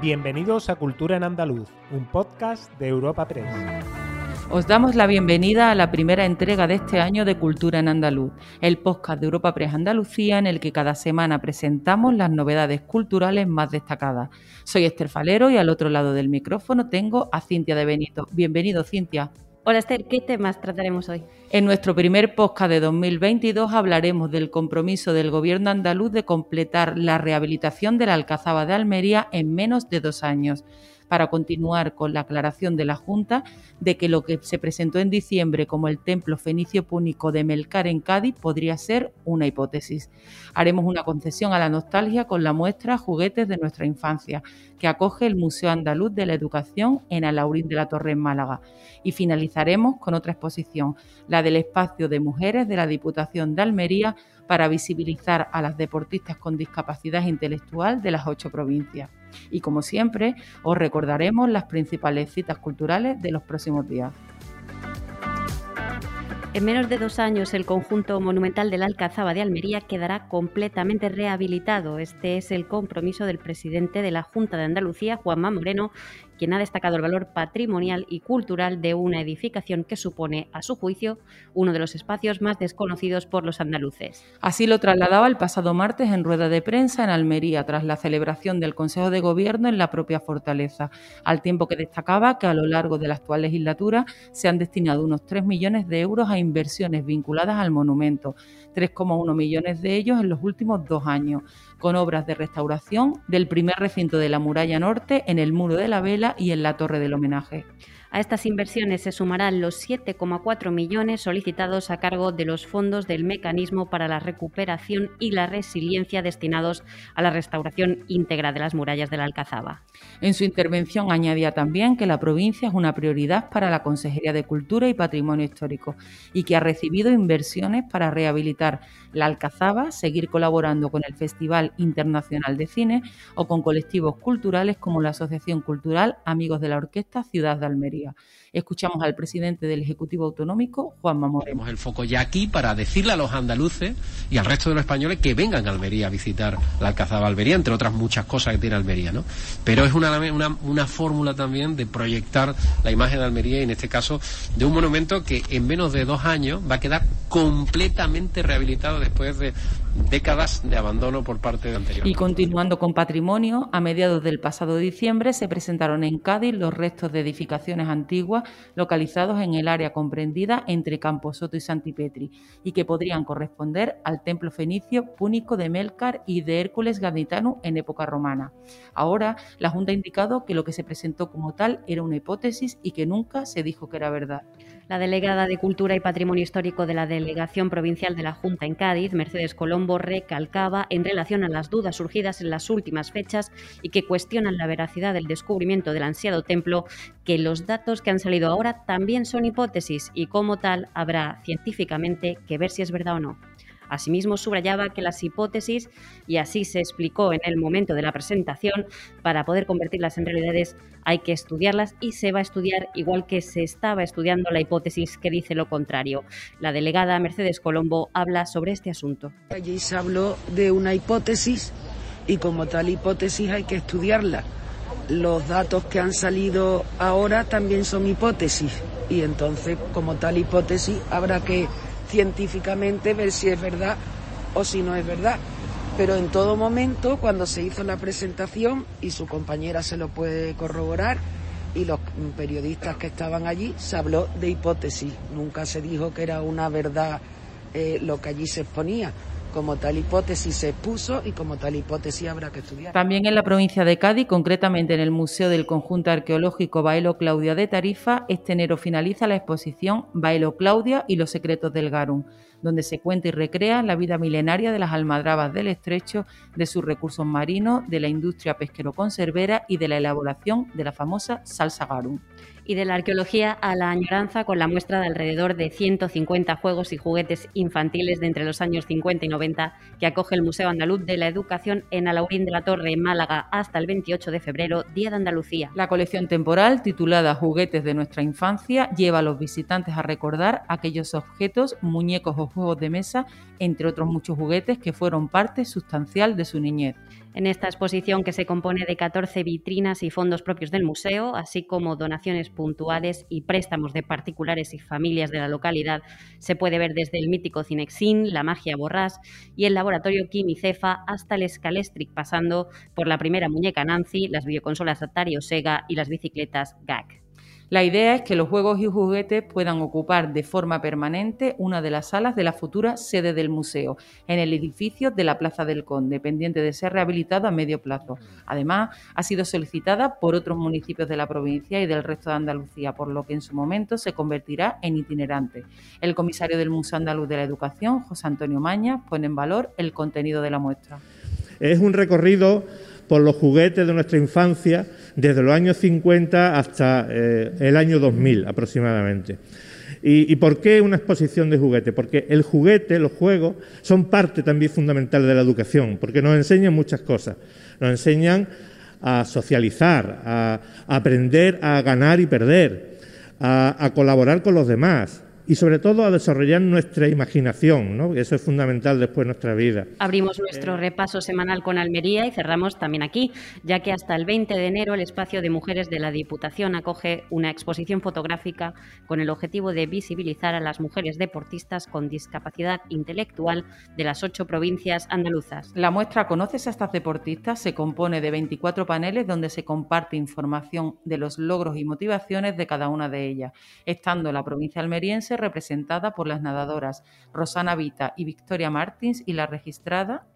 Bienvenidos a Cultura en Andaluz, un podcast de Europa Press. Os damos la bienvenida a la primera entrega de este año de Cultura en Andaluz, el podcast de Europa Press Andalucía en el que cada semana presentamos las novedades culturales más destacadas. Soy Esther Falero y al otro lado del micrófono tengo a Cintia de Benito. Bienvenido, Cintia. Hola Esther, ¿qué temas trataremos hoy? En nuestro primer podcast de 2022 hablaremos del compromiso del Gobierno andaluz de completar la rehabilitación de la Alcazaba de Almería en menos de dos años para continuar con la aclaración de la Junta de que lo que se presentó en diciembre como el templo fenicio púnico de Melcar en Cádiz podría ser una hipótesis. Haremos una concesión a la nostalgia con la muestra Juguetes de nuestra infancia, que acoge el Museo Andaluz de la Educación en Alaurín de la Torre en Málaga. Y finalizaremos con otra exposición, la del espacio de mujeres de la Diputación de Almería para visibilizar a las deportistas con discapacidad intelectual de las ocho provincias. Y como siempre, os recordaremos las principales citas culturales de los próximos días. En menos de dos años, el conjunto monumental del Alcazaba de Almería quedará completamente rehabilitado. Este es el compromiso del presidente de la Junta de Andalucía, Juanma Moreno, quien ha destacado el valor patrimonial y cultural de una edificación que supone, a su juicio, uno de los espacios más desconocidos por los andaluces. Así lo trasladaba el pasado martes en rueda de prensa en Almería, tras la celebración del Consejo de Gobierno en la propia fortaleza, al tiempo que destacaba que a lo largo de la actual legislatura se han destinado unos 3 millones de euros a inversiones vinculadas al monumento, 3,1 millones de ellos en los últimos dos años, con obras de restauración del primer recinto de la muralla norte en el muro de la vela y en la torre del homenaje. A estas inversiones se sumarán los 7,4 millones solicitados a cargo de los fondos del Mecanismo para la Recuperación y la Resiliencia destinados a la restauración íntegra de las murallas de la Alcazaba. En su intervención añadía también que la provincia es una prioridad para la Consejería de Cultura y Patrimonio Histórico y que ha recibido inversiones para rehabilitar la Alcazaba, seguir colaborando con el Festival Internacional de Cine o con colectivos culturales como la Asociación Cultural Amigos de la Orquesta Ciudad de Almería. Escuchamos al presidente del Ejecutivo Autonómico, Juan Mamor. Tenemos el foco ya aquí para decirle a los andaluces y al resto de los españoles que vengan a Almería a visitar la Alcazaba Almería, entre otras muchas cosas que tiene Almería, ¿no? Pero es una, una, una fórmula también de proyectar la imagen de Almería y en este caso de un monumento que en menos de dos años va a quedar completamente rehabilitado después de décadas de abandono por parte de anterior. Y continuando con patrimonio, a mediados del pasado diciembre se presentaron en Cádiz los restos de edificaciones antiguas localizados en el área comprendida entre Camposoto y Santipetri y que podrían corresponder al templo fenicio púnico de Melcar y de Hércules Gaditano en época romana. Ahora, la Junta ha indicado que lo que se presentó como tal era una hipótesis y que nunca se dijo que era verdad. La delegada de Cultura y Patrimonio Histórico de la Delegación Provincial de la Junta en Cádiz, Mercedes Colombo, recalcaba en relación a las dudas surgidas en las últimas fechas y que cuestionan la veracidad del descubrimiento del ansiado templo, que los datos que han salido ahora también son hipótesis y como tal habrá científicamente que ver si es verdad o no. Asimismo, subrayaba que las hipótesis, y así se explicó en el momento de la presentación, para poder convertirlas en realidades hay que estudiarlas y se va a estudiar igual que se estaba estudiando la hipótesis que dice lo contrario. La delegada Mercedes Colombo habla sobre este asunto. Allí se habló de una hipótesis y como tal hipótesis hay que estudiarla. Los datos que han salido ahora también son hipótesis y entonces como tal hipótesis habrá que científicamente ver si es verdad o si no es verdad. Pero en todo momento, cuando se hizo la presentación, y su compañera se lo puede corroborar, y los periodistas que estaban allí, se habló de hipótesis. Nunca se dijo que era una verdad eh, lo que allí se exponía como tal hipótesis se expuso y como tal hipótesis habrá que estudiar. También en la provincia de Cádiz, concretamente en el Museo del Conjunto Arqueológico Bailo Claudia de Tarifa, este enero finaliza la exposición Bailo Claudia y los secretos del Garum, donde se cuenta y recrea la vida milenaria de las almadrabas del estrecho, de sus recursos marinos, de la industria pesquero-conservera y de la elaboración de la famosa salsa Garum y de la arqueología a la añoranza con la muestra de alrededor de 150 juegos y juguetes infantiles de entre los años 50 y 90 que acoge el Museo Andaluz de la Educación en Alaurín de la Torre, Málaga, hasta el 28 de febrero, Día de Andalucía. La colección temporal, titulada Juguetes de nuestra infancia, lleva a los visitantes a recordar aquellos objetos, muñecos o juegos de mesa, entre otros muchos juguetes que fueron parte sustancial de su niñez. En esta exposición, que se compone de 14 vitrinas y fondos propios del museo, así como donaciones puntuales y préstamos de particulares y familias de la localidad, se puede ver desde el mítico Cinexin, la magia Borrás y el laboratorio Quimicefa hasta el Scalestric, pasando por la primera muñeca Nancy, las videoconsolas Atari o Sega y las bicicletas GAC. La idea es que los juegos y juguetes puedan ocupar de forma permanente una de las salas de la futura sede del museo, en el edificio de la Plaza del Conde, pendiente de ser rehabilitado a medio plazo. Además, ha sido solicitada por otros municipios de la provincia y del resto de Andalucía, por lo que en su momento se convertirá en itinerante. El comisario del Museo Andaluz de la Educación, José Antonio Maña, pone en valor el contenido de la muestra. Es un recorrido por los juguetes de nuestra infancia desde los años 50 hasta eh, el año 2000 aproximadamente. ¿Y, por qué una exposición de juguetes? Porque el juguete, los juegos, son parte también fundamental de la educación, porque nos enseñan muchas cosas. Nos enseñan a socializar, a, aprender a ganar y perder, a colaborar con los demás, y sobre todo a desarrollar nuestra imaginación, ¿no? eso es fundamental después de nuestra vida. Abrimos nuestro repaso semanal con Almería y cerramos también aquí, ya que hasta el 20 de enero el espacio de mujeres de la Diputación acoge una exposición fotográfica con el objetivo de visibilizar a las mujeres deportistas con discapacidad intelectual de las ocho provincias andaluzas. La muestra Conoces a estas deportistas se compone de 24 paneles donde se comparte información de los logros y motivaciones de cada una de ellas, estando la provincia almeriense representada por las nadadoras Rosana Vita y Victoria Martins y la registrada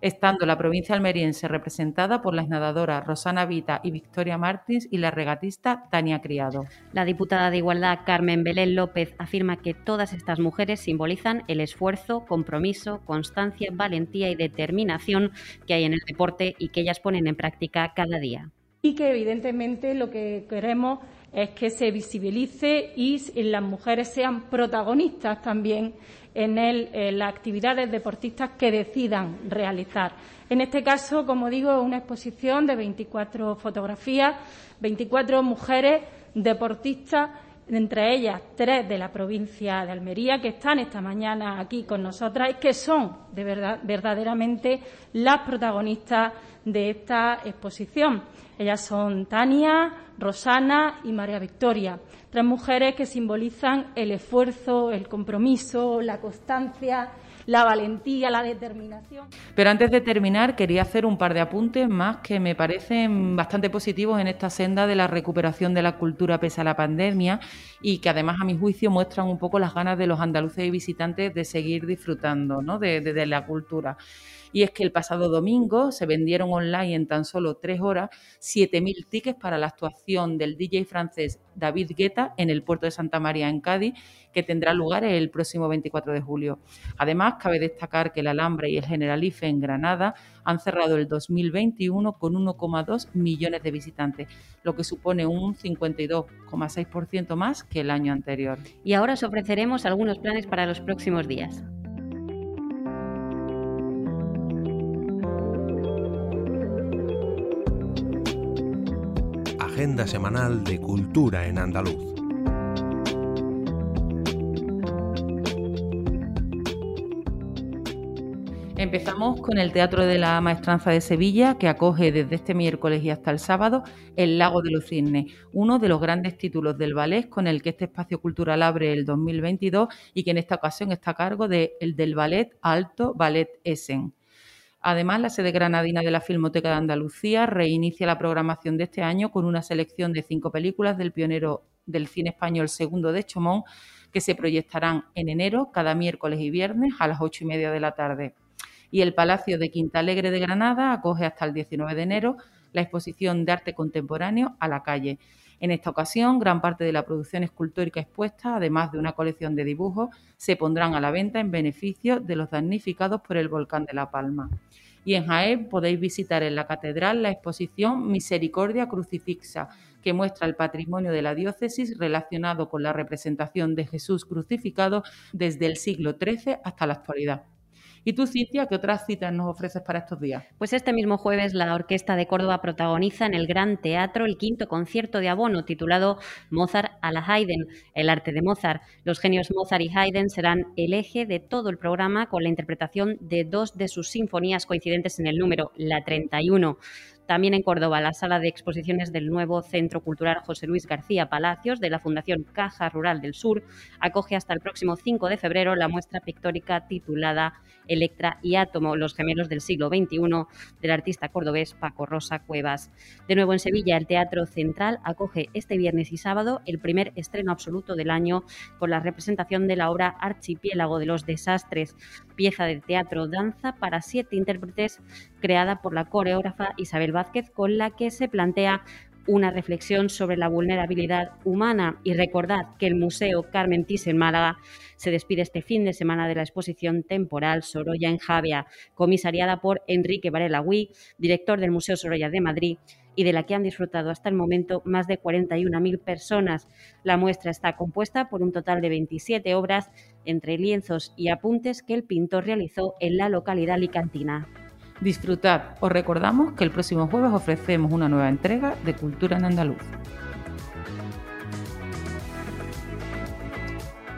estando la provincia almeriense representada por las nadadoras Rosana Vita y Victoria Martins y la regatista Tania Criado. La diputada de Igualdad Carmen Belén López afirma que todas estas mujeres simbolizan el esfuerzo, compromiso, constancia, valentía y determinación que hay en el deporte y que ellas ponen en práctica cada día. Y que evidentemente lo que queremos es que se visibilice y las mujeres sean protagonistas también en, las actividades deportistas que decidan realizar. En este caso, como digo, una exposición de 24 fotografías, 24 mujeres deportistas, entre ellas tres de la provincia de Almería, que están esta mañana aquí con nosotras y que son de verdad, verdaderamente las protagonistas de esta exposición. Ellas son Tania, Rosana y María Victoria, tres mujeres que simbolizan el esfuerzo, el compromiso, la constancia, la valentía, la determinación. Pero antes de terminar, quería hacer un par de apuntes más que me parecen bastante positivos en esta senda de la recuperación de la cultura pese a la pandemia y que además, a mi juicio, muestran un poco las ganas de los andaluces y visitantes de seguir disfrutando ¿no? de, de la cultura y es que el pasado domingo se vendieron online en tan solo tres horas 7.000 tickets para la actuación del DJ francés David Guetta en el puerto de Santa María en Cádiz, que tendrá lugar el próximo 24 de julio. Además, cabe destacar que el Alhambra y el Generalife en Granada han cerrado el 2021 con 1,2 millones de visitantes, lo que supone un 52,6% más que el año anterior. Y ahora os ofreceremos algunos planes para los próximos días. agenda semanal de cultura en andaluz. Empezamos con el Teatro de la Maestranza de Sevilla, que acoge desde este miércoles y hasta el sábado El Lago de los Cisnes, uno de los grandes títulos del ballet con el que este espacio cultural abre el 2022 y que en esta ocasión está a cargo de, el del Ballet Alto Ballet Essen. Además, la sede granadina de la Filmoteca de Andalucía reinicia la programación de este año con una selección de cinco películas del pionero del cine español segundo de Chomón, que se proyectarán en enero cada miércoles y viernes a las ocho y media de la tarde. Y el Palacio de Quinta Alegre de Granada acoge hasta el 19 de enero la exposición de arte contemporáneo a la calle. En esta ocasión, gran parte de la producción escultórica expuesta, además de una colección de dibujos, se pondrán a la venta en beneficio de los damnificados por el volcán de La Palma. Y en Jaén podéis visitar en la catedral la exposición Misericordia Crucifixa, que muestra el patrimonio de la diócesis relacionado con la representación de Jesús crucificado desde el siglo XIII hasta la actualidad. ¿Y tú, Cintia, qué otras citas nos ofreces para estos días? Pues este mismo jueves la Orquesta de Córdoba protagoniza en el Gran Teatro el quinto concierto de abono titulado Mozart a la Haydn, el arte de Mozart. Los genios Mozart y Haydn serán el eje de todo el programa con la interpretación de dos de sus sinfonías coincidentes en el número, la 31. También en Córdoba, la sala de exposiciones del nuevo Centro Cultural José Luis García Palacios de la Fundación Caja Rural del Sur acoge hasta el próximo 5 de febrero la muestra pictórica titulada Electra y Átomo, los gemelos del siglo XXI, del artista cordobés Paco Rosa Cuevas. De nuevo en Sevilla, el Teatro Central acoge este viernes y sábado el primer estreno absoluto del año con la representación de la obra Archipiélago de los Desastres, pieza de teatro danza para siete intérpretes creada por la coreógrafa Isabel Vázquez, con la que se plantea una reflexión sobre la vulnerabilidad humana. Y recordad que el Museo Carmen Thyssen Málaga se despide este fin de semana de la exposición temporal Sorolla en Javia, comisariada por Enrique Varela Huy, director del Museo Sorolla de Madrid y de la que han disfrutado hasta el momento más de 41.000 personas. La muestra está compuesta por un total de 27 obras entre lienzos y apuntes que el pintor realizó en la localidad alicantina. Disfrutad. Os recordamos que el próximo jueves ofrecemos una nueva entrega de Cultura en Andaluz.